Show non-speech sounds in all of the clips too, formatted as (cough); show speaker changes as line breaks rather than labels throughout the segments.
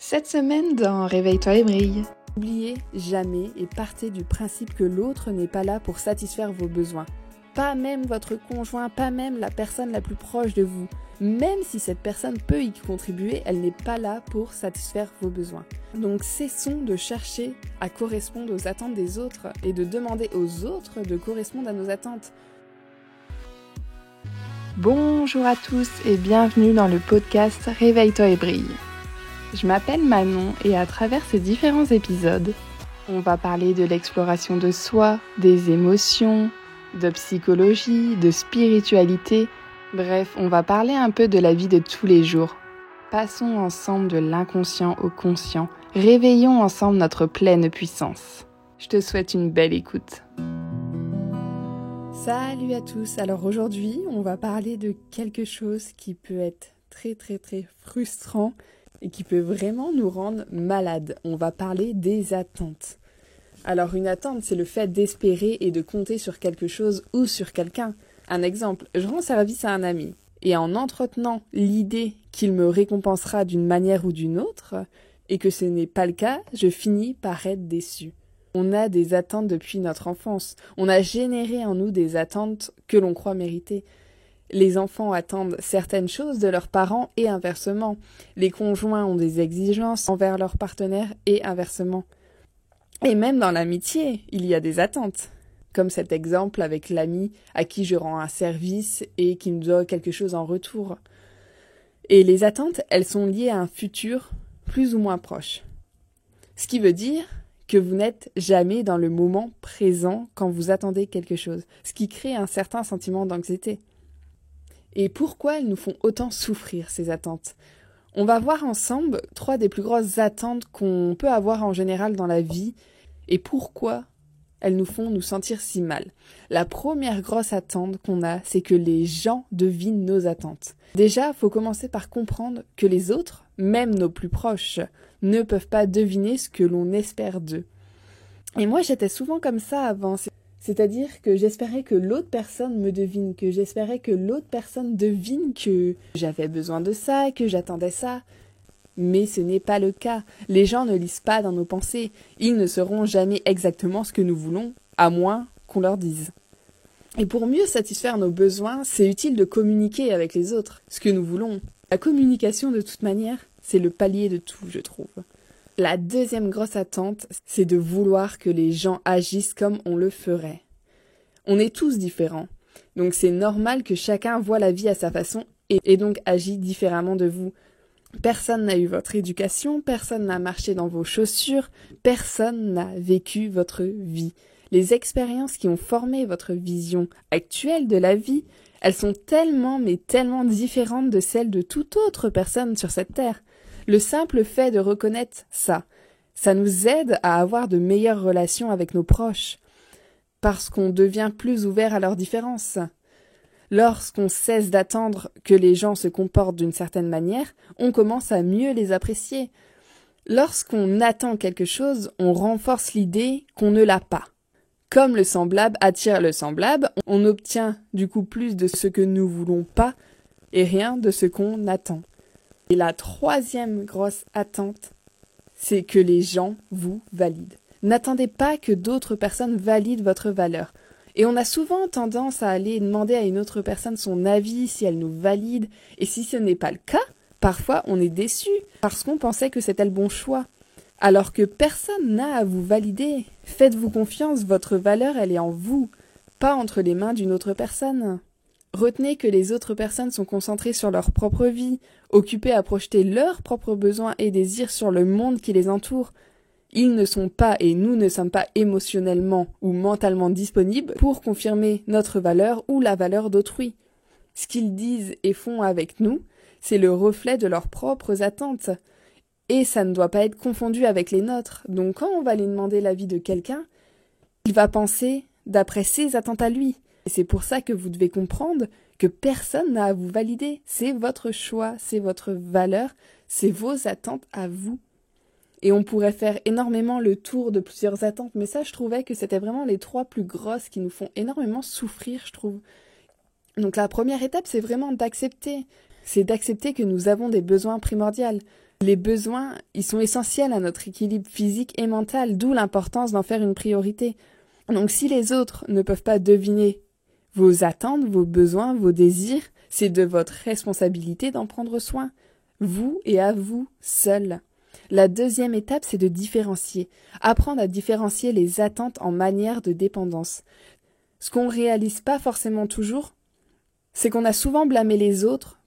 Cette semaine dans Réveille-toi et brille.
N'oubliez jamais et partez du principe que l'autre n'est pas là pour satisfaire vos besoins. Pas même votre conjoint, pas même la personne la plus proche de vous. Même si cette personne peut y contribuer, elle n'est pas là pour satisfaire vos besoins. Donc cessons de chercher à correspondre aux attentes des autres et de demander aux autres de correspondre à nos attentes.
Bonjour à tous et bienvenue dans le podcast Réveille-toi et brille. Je m'appelle Manon et à travers ces différents épisodes, on va parler de l'exploration de soi, des émotions, de psychologie, de spiritualité, bref, on va parler un peu de la vie de tous les jours. Passons ensemble de l'inconscient au conscient, réveillons ensemble notre pleine puissance. Je te souhaite une belle écoute.
Salut à tous, alors aujourd'hui on va parler de quelque chose qui peut être très très très frustrant et qui peut vraiment nous rendre malades. On va parler des attentes. Alors une attente, c'est le fait d'espérer et de compter sur quelque chose ou sur quelqu'un. Un exemple, je rends service à un ami, et en entretenant l'idée qu'il me récompensera d'une manière ou d'une autre, et que ce n'est pas le cas, je finis par être déçu. On a des attentes depuis notre enfance. On a généré en nous des attentes que l'on croit mériter. Les enfants attendent certaines choses de leurs parents et inversement. Les conjoints ont des exigences envers leurs partenaires et inversement. Et même dans l'amitié, il y a des attentes. Comme cet exemple avec l'ami à qui je rends un service et qui me doit quelque chose en retour. Et les attentes, elles sont liées à un futur plus ou moins proche. Ce qui veut dire que vous n'êtes jamais dans le moment présent quand vous attendez quelque chose, ce qui crée un certain sentiment d'anxiété. Et pourquoi elles nous font autant souffrir, ces attentes? On va voir ensemble trois des plus grosses attentes qu'on peut avoir en général dans la vie et pourquoi elles nous font nous sentir si mal. La première grosse attente qu'on a, c'est que les gens devinent nos attentes. Déjà, faut commencer par comprendre que les autres, même nos plus proches, ne peuvent pas deviner ce que l'on espère d'eux. Et moi, j'étais souvent comme ça avant. C'est-à-dire que j'espérais que l'autre personne me devine, que j'espérais que l'autre personne devine que j'avais besoin de ça, que j'attendais ça. Mais ce n'est pas le cas. Les gens ne lisent pas dans nos pensées. Ils ne sauront jamais exactement ce que nous voulons, à moins qu'on leur dise. Et pour mieux satisfaire nos besoins, c'est utile de communiquer avec les autres ce que nous voulons. La communication, de toute manière, c'est le palier de tout, je trouve. La deuxième grosse attente, c'est de vouloir que les gens agissent comme on le ferait. On est tous différents, donc c'est normal que chacun voit la vie à sa façon et, donc agit différemment de vous. Personne n'a eu votre éducation, personne n'a marché dans vos chaussures, personne n'a vécu votre vie. Les expériences qui ont formé votre vision actuelle de la vie, elles sont tellement mais tellement différentes de celles de toute autre personne sur cette terre. Le simple fait de reconnaître ça, ça nous aide à avoir de meilleures relations avec nos proches, parce qu'on devient plus ouvert à leurs différences. Lorsqu'on cesse d'attendre que les gens se comportent d'une certaine manière, on commence à mieux les apprécier. Lorsqu'on attend quelque chose, on renforce l'idée qu'on ne l'a pas. Comme le semblable attire le semblable, on obtient du coup plus de ce que nous voulons pas et rien de ce qu'on attend. Et la troisième grosse attente, c'est que les gens vous valident. N'attendez pas que d'autres personnes valident votre valeur. Et on a souvent tendance à aller demander à une autre personne son avis, si elle nous valide, et si ce n'est pas le cas, parfois on est déçu, parce qu'on pensait que c'était le bon choix. Alors que personne n'a à vous valider. Faites-vous confiance, votre valeur elle est en vous, pas entre les mains d'une autre personne. Retenez que les autres personnes sont concentrées sur leur propre vie, occupées à projeter leurs propres besoins et désirs sur le monde qui les entoure. Ils ne sont pas et nous ne sommes pas émotionnellement ou mentalement disponibles pour confirmer notre valeur ou la valeur d'autrui. Ce qu'ils disent et font avec nous, c'est le reflet de leurs propres attentes. Et ça ne doit pas être confondu avec les nôtres. Donc quand on va aller demander l'avis de quelqu'un, il va penser d'après ses attentes à lui. Et c'est pour ça que vous devez comprendre que personne n'a à vous valider. C'est votre choix, c'est votre valeur, c'est vos attentes à vous. Et on pourrait faire énormément le tour de plusieurs attentes, mais ça, je trouvais que c'était vraiment les trois plus grosses qui nous font énormément souffrir, je trouve. Donc la première étape, c'est vraiment d'accepter. C'est d'accepter que nous avons des besoins primordiaux. Les besoins, ils sont essentiels à notre équilibre physique et mental, d'où l'importance d'en faire une priorité. Donc si les autres ne peuvent pas deviner vos attentes, vos besoins, vos désirs, c'est de votre responsabilité d'en prendre soin, vous et à vous seul. La deuxième étape, c'est de différencier, apprendre à différencier les attentes en manière de dépendance. Ce qu'on réalise pas forcément toujours, c'est qu'on a souvent blâmé les autres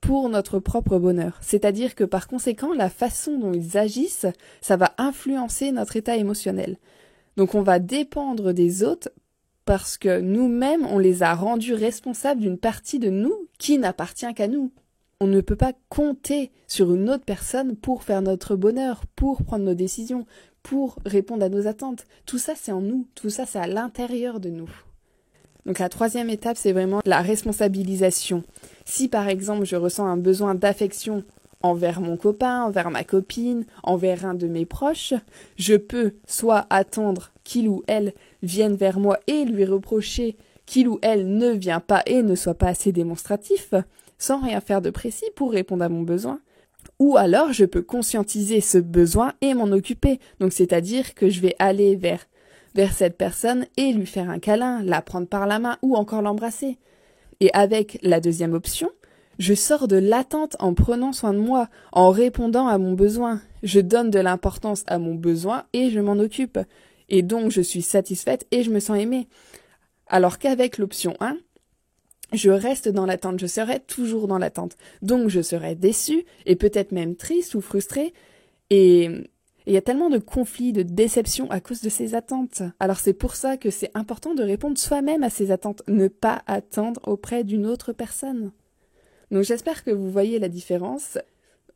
pour notre propre bonheur. C'est-à-dire que par conséquent, la façon dont ils agissent, ça va influencer notre état émotionnel. Donc on va dépendre des autres parce que nous-mêmes, on les a rendus responsables d'une partie de nous qui n'appartient qu'à nous. On ne peut pas compter sur une autre personne pour faire notre bonheur, pour prendre nos décisions, pour répondre à nos attentes. Tout ça, c'est en nous, tout ça, c'est à l'intérieur de nous. Donc la troisième étape, c'est vraiment la responsabilisation. Si par exemple je ressens un besoin d'affection envers mon copain, envers ma copine, envers un de mes proches, je peux soit attendre qu'il ou elle vienne vers moi et lui reprocher qu'il ou elle ne vient pas et ne soit pas assez démonstratif, sans rien faire de précis pour répondre à mon besoin, ou alors je peux conscientiser ce besoin et m'en occuper. Donc c'est-à-dire que je vais aller vers vers cette personne et lui faire un câlin, la prendre par la main ou encore l'embrasser. Et avec la deuxième option, je sors de l'attente en prenant soin de moi, en répondant à mon besoin. Je donne de l'importance à mon besoin et je m'en occupe. Et donc je suis satisfaite et je me sens aimée. Alors qu'avec l'option 1, je reste dans l'attente, je serai toujours dans l'attente. Donc je serai déçue et peut-être même triste ou frustrée. Et il y a tellement de conflits, de déceptions à cause de ces attentes. Alors c'est pour ça que c'est important de répondre soi-même à ces attentes, ne pas attendre auprès d'une autre personne. Donc j'espère que vous voyez la différence.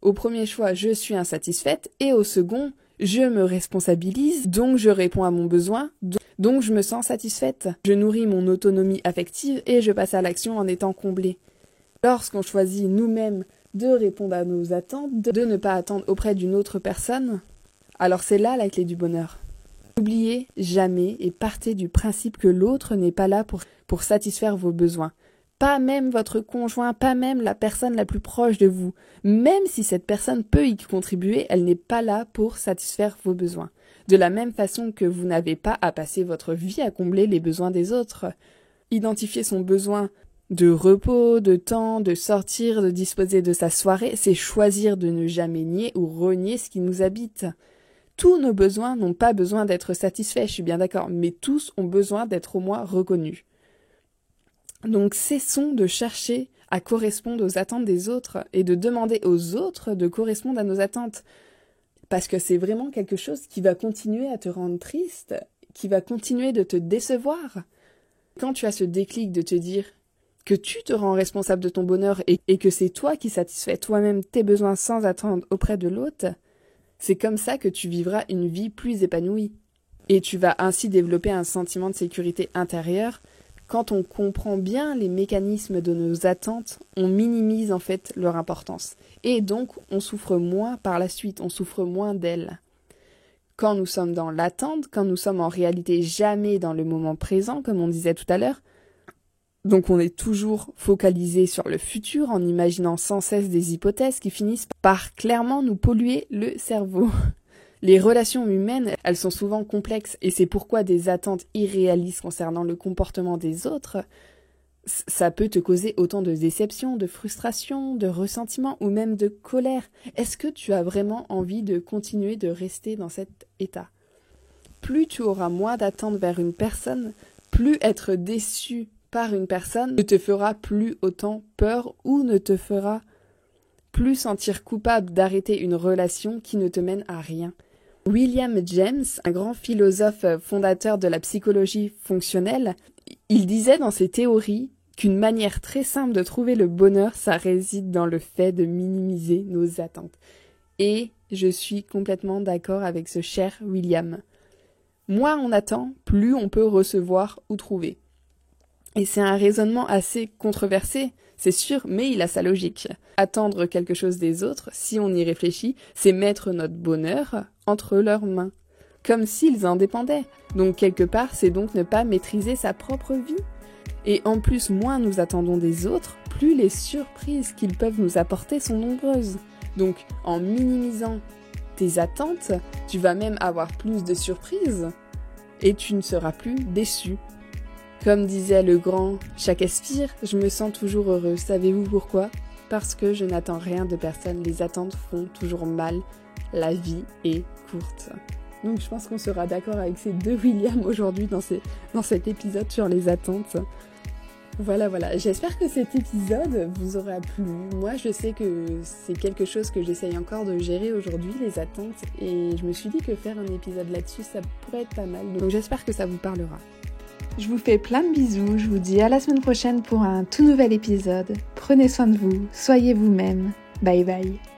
Au premier choix, je suis insatisfaite et au second, je me responsabilise, donc je réponds à mon besoin, donc je me sens satisfaite. Je nourris mon autonomie affective et je passe à l'action en étant comblée. Lorsqu'on choisit nous-mêmes de répondre à nos attentes, de ne pas attendre auprès d'une autre personne, alors c'est là la clé du bonheur. N'oubliez jamais et partez du principe que l'autre n'est pas là pour, pour satisfaire vos besoins pas même votre conjoint, pas même la personne la plus proche de vous. Même si cette personne peut y contribuer, elle n'est pas là pour satisfaire vos besoins. De la même façon que vous n'avez pas à passer votre vie à combler les besoins des autres. Identifier son besoin de repos, de temps, de sortir, de disposer de sa soirée, c'est choisir de ne jamais nier ou renier ce qui nous habite. Tous nos besoins n'ont pas besoin d'être satisfaits, je suis bien d'accord, mais tous ont besoin d'être au moins reconnus. Donc cessons de chercher à correspondre aux attentes des autres et de demander aux autres de correspondre à nos attentes. Parce que c'est vraiment quelque chose qui va continuer à te rendre triste, qui va continuer de te décevoir. Quand tu as ce déclic de te dire que tu te rends responsable de ton bonheur et, que c'est toi qui satisfais toi-même tes besoins sans attendre auprès de l'autre, c'est comme ça que tu vivras une vie plus épanouie. Et tu vas ainsi développer un sentiment de sécurité intérieure quand on comprend bien les mécanismes de nos attentes, on minimise en fait leur importance. Et donc, on souffre moins par la suite, on souffre moins d'elles. Quand nous sommes dans l'attente, quand nous sommes en réalité jamais dans le moment présent, comme on disait tout à l'heure, donc on est toujours focalisé sur le futur en imaginant sans cesse des hypothèses qui finissent par clairement nous polluer le cerveau. (laughs) Les relations humaines, elles sont souvent complexes et c'est pourquoi des attentes irréalistes concernant le comportement des autres, ça peut te causer autant de déception, de frustration, de ressentiment ou même de colère. Est-ce que tu as vraiment envie de continuer de rester dans cet état? Plus tu auras moins d'attentes vers une personne, plus être déçu par une personne ne te fera plus autant peur ou ne te fera plus sentir coupable d'arrêter une relation qui ne te mène à rien. William James, un grand philosophe fondateur de la psychologie fonctionnelle, il disait dans ses théories qu'une manière très simple de trouver le bonheur, ça réside dans le fait de minimiser nos attentes. Et je suis complètement d'accord avec ce cher William. Moins on attend, plus on peut recevoir ou trouver. Et c'est un raisonnement assez controversé, c'est sûr, mais il a sa logique. Attendre quelque chose des autres, si on y réfléchit, c'est mettre notre bonheur entre leurs mains, comme s'ils en dépendaient. Donc quelque part, c'est donc ne pas maîtriser sa propre vie. Et en plus, moins nous attendons des autres, plus les surprises qu'ils peuvent nous apporter sont nombreuses. Donc en minimisant tes attentes, tu vas même avoir plus de surprises et tu ne seras plus déçu. Comme disait le grand Shakespeare, je me sens toujours heureux. Savez-vous pourquoi? Parce que je n'attends rien de personne. Les attentes font toujours mal. La vie est courte. Donc je pense qu'on sera d'accord avec ces deux Williams aujourd'hui dans, dans cet épisode sur les attentes. Voilà, voilà. J'espère que cet épisode vous aura plu. Moi, je sais que c'est quelque chose que j'essaye encore de gérer aujourd'hui, les attentes. Et je me suis dit que faire un épisode là-dessus, ça pourrait être pas mal. Donc j'espère que ça vous parlera.
Je vous fais plein de bisous. Je vous dis à la semaine prochaine pour un tout nouvel épisode. Prenez soin de vous. Soyez vous-même. Bye bye.